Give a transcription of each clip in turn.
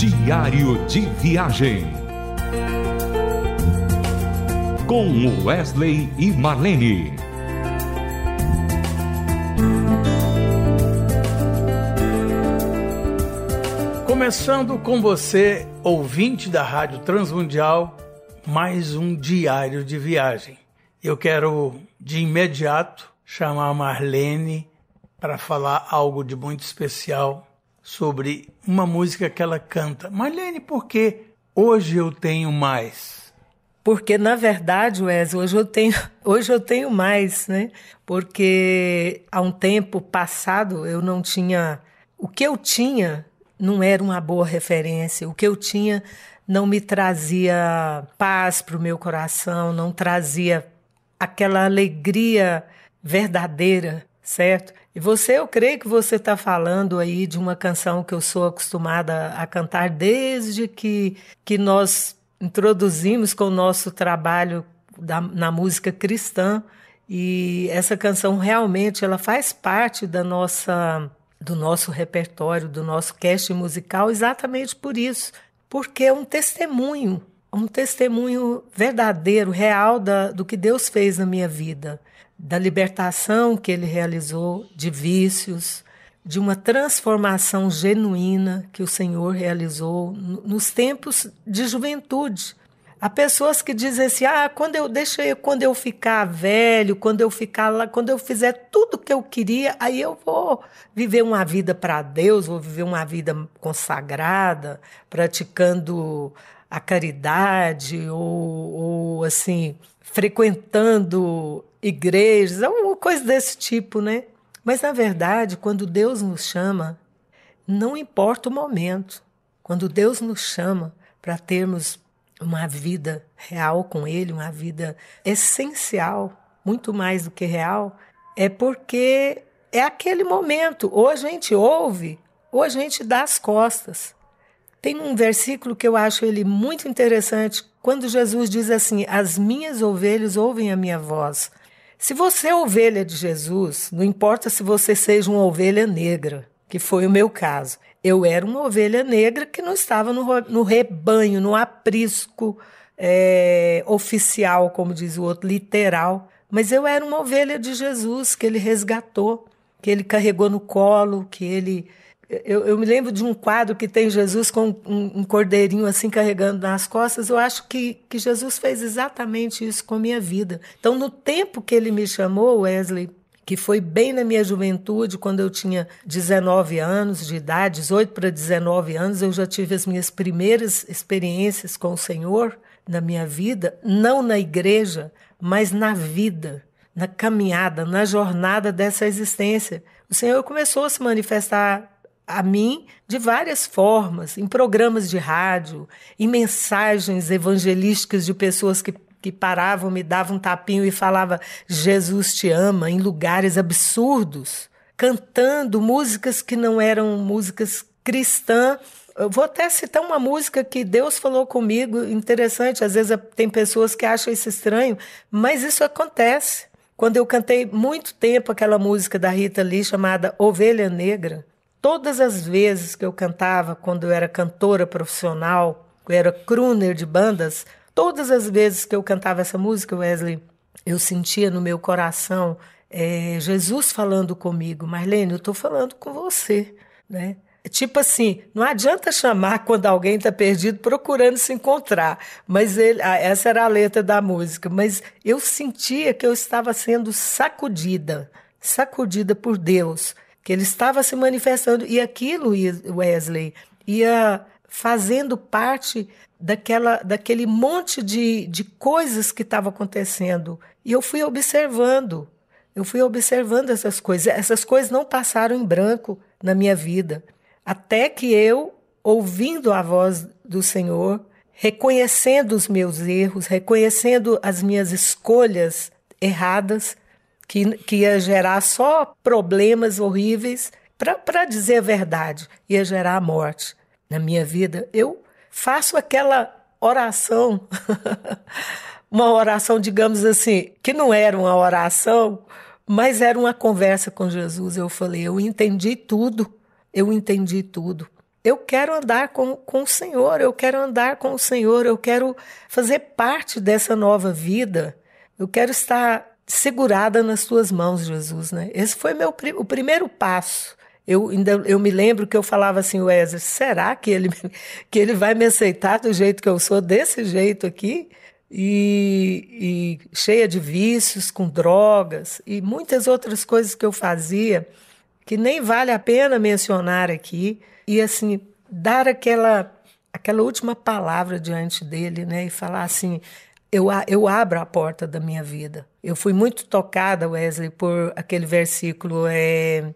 Diário de Viagem. Com Wesley e Marlene. Começando com você, ouvinte da Rádio Transmundial, mais um diário de viagem. Eu quero de imediato chamar a Marlene para falar algo de muito especial sobre uma música que ela canta. Marlene, por que hoje eu tenho mais? Porque na verdade, Wes, hoje eu tenho, hoje eu tenho mais, né? Porque há um tempo passado eu não tinha o que eu tinha não era uma boa referência. O que eu tinha não me trazia paz para o meu coração, não trazia aquela alegria verdadeira, certo? E você, eu creio que você está falando aí de uma canção que eu sou acostumada a cantar desde que, que nós introduzimos com o nosso trabalho da, na música cristã. E essa canção realmente ela faz parte da nossa do nosso repertório, do nosso cast musical, exatamente por isso, porque é um testemunho, um testemunho verdadeiro, real da, do que Deus fez na minha vida, da libertação que Ele realizou de vícios, de uma transformação genuína que o Senhor realizou nos tempos de juventude, Há pessoas que dizem assim: ah, quando eu deixei, quando eu ficar velho, quando eu ficar lá, quando eu fizer tudo que eu queria, aí eu vou viver uma vida para Deus, vou viver uma vida consagrada, praticando a caridade ou, ou assim, frequentando igrejas, alguma coisa desse tipo, né? Mas na verdade, quando Deus nos chama, não importa o momento. Quando Deus nos chama para termos uma vida real com Ele, uma vida essencial, muito mais do que real, é porque é aquele momento. Ou a gente ouve, ou a gente dá as costas. Tem um versículo que eu acho ele muito interessante, quando Jesus diz assim: As minhas ovelhas ouvem a minha voz. Se você é ovelha de Jesus, não importa se você seja uma ovelha negra, que foi o meu caso. Eu era uma ovelha negra que não estava no, no rebanho, no aprisco é, oficial, como diz o outro, literal. Mas eu era uma ovelha de Jesus que ele resgatou, que ele carregou no colo, que ele. Eu, eu me lembro de um quadro que tem Jesus com um, um, cordeirinho assim carregando nas costas. Eu acho que, que Jesus fez exatamente isso com a minha vida. Então, no tempo que ele me chamou, Wesley, que foi bem na minha juventude, quando eu tinha 19 anos de idade, 18 para 19 anos, eu já tive as minhas primeiras experiências com o Senhor na minha vida, não na igreja, mas na vida, na caminhada, na jornada dessa existência. O Senhor começou a se manifestar a mim de várias formas, em programas de rádio, em mensagens evangelísticas de pessoas que que paravam, me davam um tapinho e falava Jesus te ama em lugares absurdos, cantando músicas que não eram músicas cristãs. Eu vou até citar uma música que Deus falou comigo, interessante, às vezes tem pessoas que acham isso estranho, mas isso acontece. Quando eu cantei muito tempo aquela música da Rita Lee chamada Ovelha Negra, todas as vezes que eu cantava, quando eu era cantora profissional, eu era crooner de bandas, Todas as vezes que eu cantava essa música, Wesley, eu sentia no meu coração é, Jesus falando comigo, Marlene, eu estou falando com você, né? Tipo assim, não adianta chamar quando alguém está perdido procurando se encontrar. Mas ele, essa era a letra da música. Mas eu sentia que eu estava sendo sacudida, sacudida por Deus, que Ele estava se manifestando e aquilo, Wesley, ia fazendo parte daquela, daquele monte de, de coisas que estava acontecendo. E eu fui observando, eu fui observando essas coisas. Essas coisas não passaram em branco na minha vida. Até que eu, ouvindo a voz do Senhor, reconhecendo os meus erros, reconhecendo as minhas escolhas erradas, que, que ia gerar só problemas horríveis, para dizer a verdade, ia gerar a morte. Na minha vida, eu faço aquela oração, uma oração, digamos assim, que não era uma oração, mas era uma conversa com Jesus. Eu falei, eu entendi tudo, eu entendi tudo. eu quero andar com, com o Senhor, eu quero andar com o Senhor, eu quero fazer parte dessa nova vida, eu quero estar segurada nas tuas mãos, Jesus, né? Esse foi meu, o primeiro passo. Eu, ainda, eu me lembro que eu falava assim, Wesley, será que ele, que ele vai me aceitar do jeito que eu sou, desse jeito aqui? E, e cheia de vícios, com drogas e muitas outras coisas que eu fazia que nem vale a pena mencionar aqui. E assim, dar aquela, aquela última palavra diante dele, né? E falar assim: eu, eu abro a porta da minha vida. Eu fui muito tocada, Wesley, por aquele versículo: é,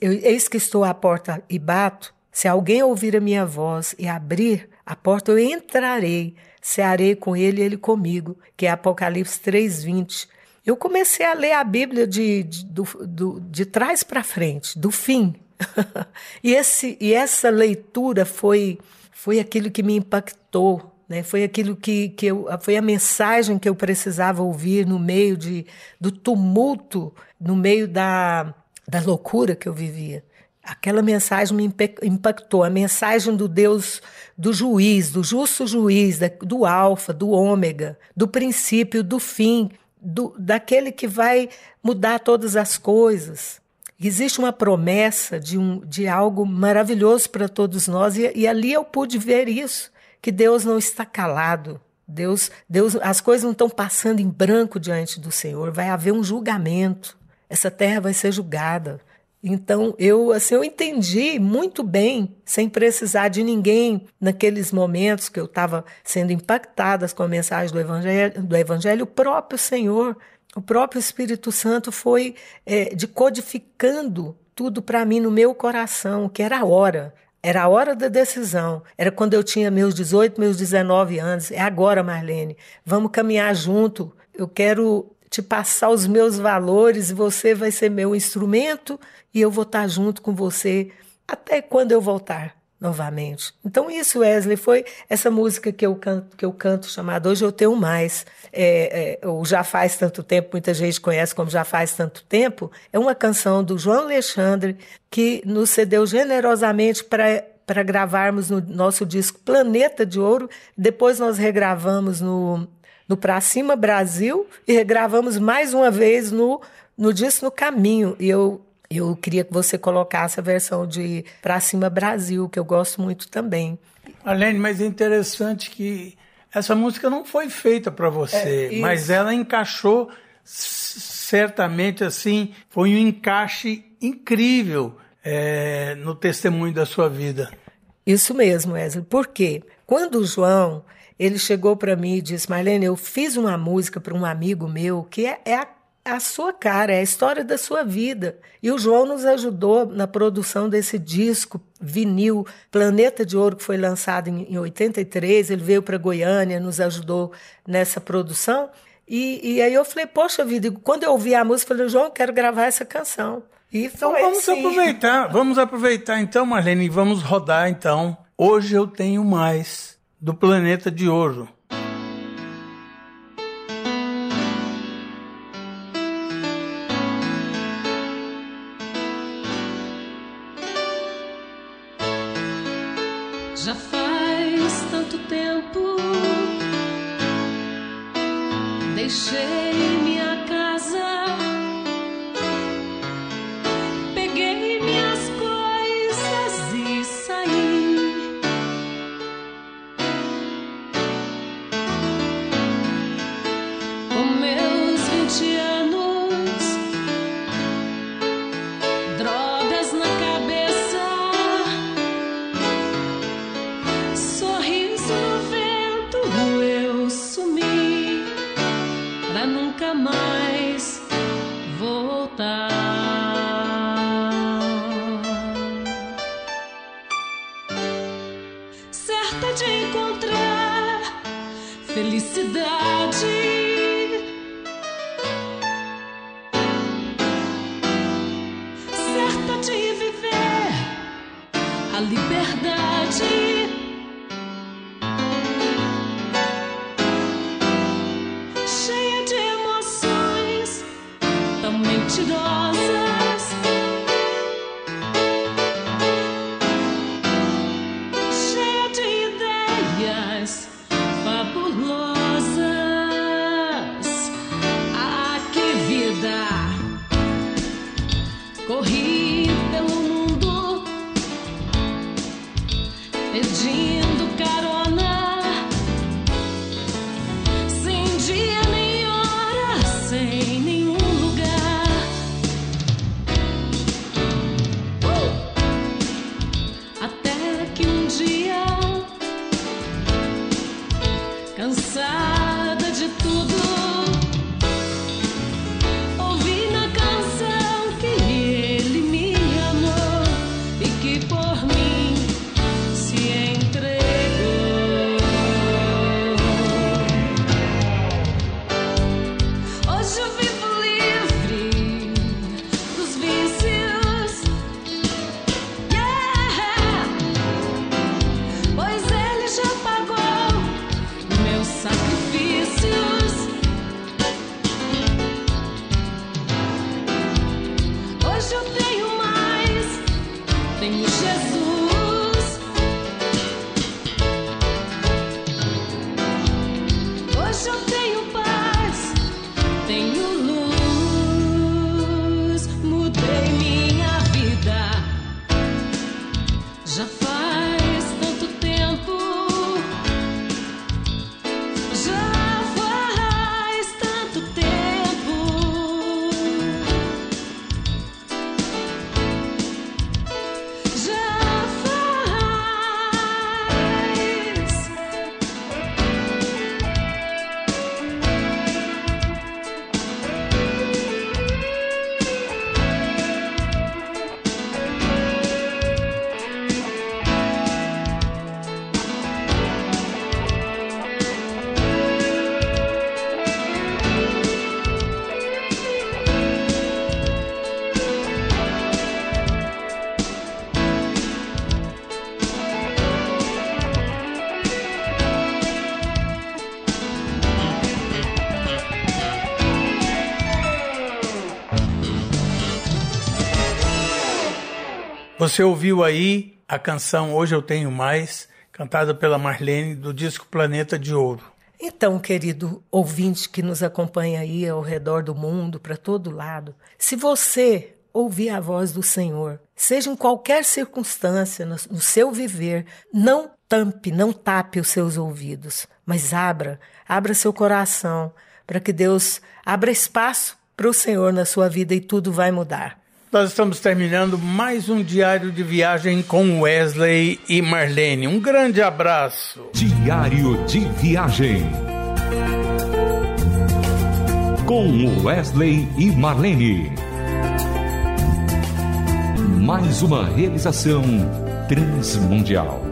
Eis que estou à porta e bato. Se alguém ouvir a minha voz e abrir a porta, eu entrarei, cearei com ele e ele comigo, que é Apocalipse 3,20. Eu comecei a ler a Bíblia de, de, do, do, de trás para frente, do fim. e, esse, e essa leitura foi, foi aquilo que me impactou, né? Foi aquilo que, que eu, foi a mensagem que eu precisava ouvir no meio de, do tumulto, no meio da, da loucura que eu vivia. Aquela mensagem me impactou, a mensagem do Deus, do juiz, do justo juiz, do alfa, do ômega, do princípio, do fim, do, daquele que vai mudar todas as coisas. Existe uma promessa de, um, de algo maravilhoso para todos nós, e, e ali eu pude ver isso que Deus não está calado. Deus, Deus, as coisas não estão passando em branco diante do Senhor. Vai haver um julgamento. Essa terra vai ser julgada. Então eu assim eu entendi muito bem, sem precisar de ninguém naqueles momentos que eu estava sendo impactada com a mensagem do evangelho, do evangelho, o próprio Senhor, o próprio Espírito Santo foi é, decodificando tudo para mim no meu coração, que era a hora. Era a hora da decisão. Era quando eu tinha meus 18, meus 19 anos. É agora, Marlene. Vamos caminhar junto. Eu quero te passar os meus valores você vai ser meu instrumento e eu vou estar junto com você até quando eu voltar novamente. Então isso, Wesley, foi essa música que eu canto, que eu canto chamada Hoje Eu Tenho Mais, é, é, ou Já Faz Tanto Tempo, muita gente conhece como Já Faz Tanto Tempo, é uma canção do João Alexandre que nos cedeu generosamente para para gravarmos no nosso disco Planeta de Ouro. Depois nós regravamos no, no Pra Cima Brasil e regravamos mais uma vez no, no disco No Caminho. E eu eu queria que você colocasse a versão de Pra Cima Brasil, que eu gosto muito também. Alene, mas é interessante que essa música não foi feita para você, é, mas ela encaixou certamente assim, foi um encaixe incrível é, no testemunho da sua vida. Isso mesmo, Wesley. Por quê? Quando o João ele chegou para mim e disse: Marlene, eu fiz uma música para um amigo meu que é, é a a sua cara, é a história da sua vida. E o João nos ajudou na produção desse disco vinil Planeta de Ouro, que foi lançado em, em 83. Ele veio para Goiânia, nos ajudou nessa produção. E, e, aí eu falei, poxa vida, quando eu ouvi a música, eu falei, João, eu quero gravar essa canção. E então vamos assim. aproveitar, vamos aproveitar então, Marlene, e vamos rodar então. Hoje eu tenho mais do Planeta de Ouro. deixei-me de viver a liberdade. Cheia de emoções, tão mentirosa. dia. eu tenho paz. Você ouviu aí a canção Hoje Eu Tenho Mais, cantada pela Marlene, do disco Planeta de Ouro. Então, querido ouvinte que nos acompanha aí ao redor do mundo, para todo lado, se você ouvir a voz do Senhor, seja em qualquer circunstância no, seu viver, não tampe, não tape os seus ouvidos, mas abra, abra seu coração, para que Deus abra espaço para o Senhor na sua vida e tudo vai mudar. Nós estamos terminando mais um diário de viagem com Wesley e Marlene. Um grande abraço. Diário de viagem com Wesley e Marlene. Mais uma realização transmundial.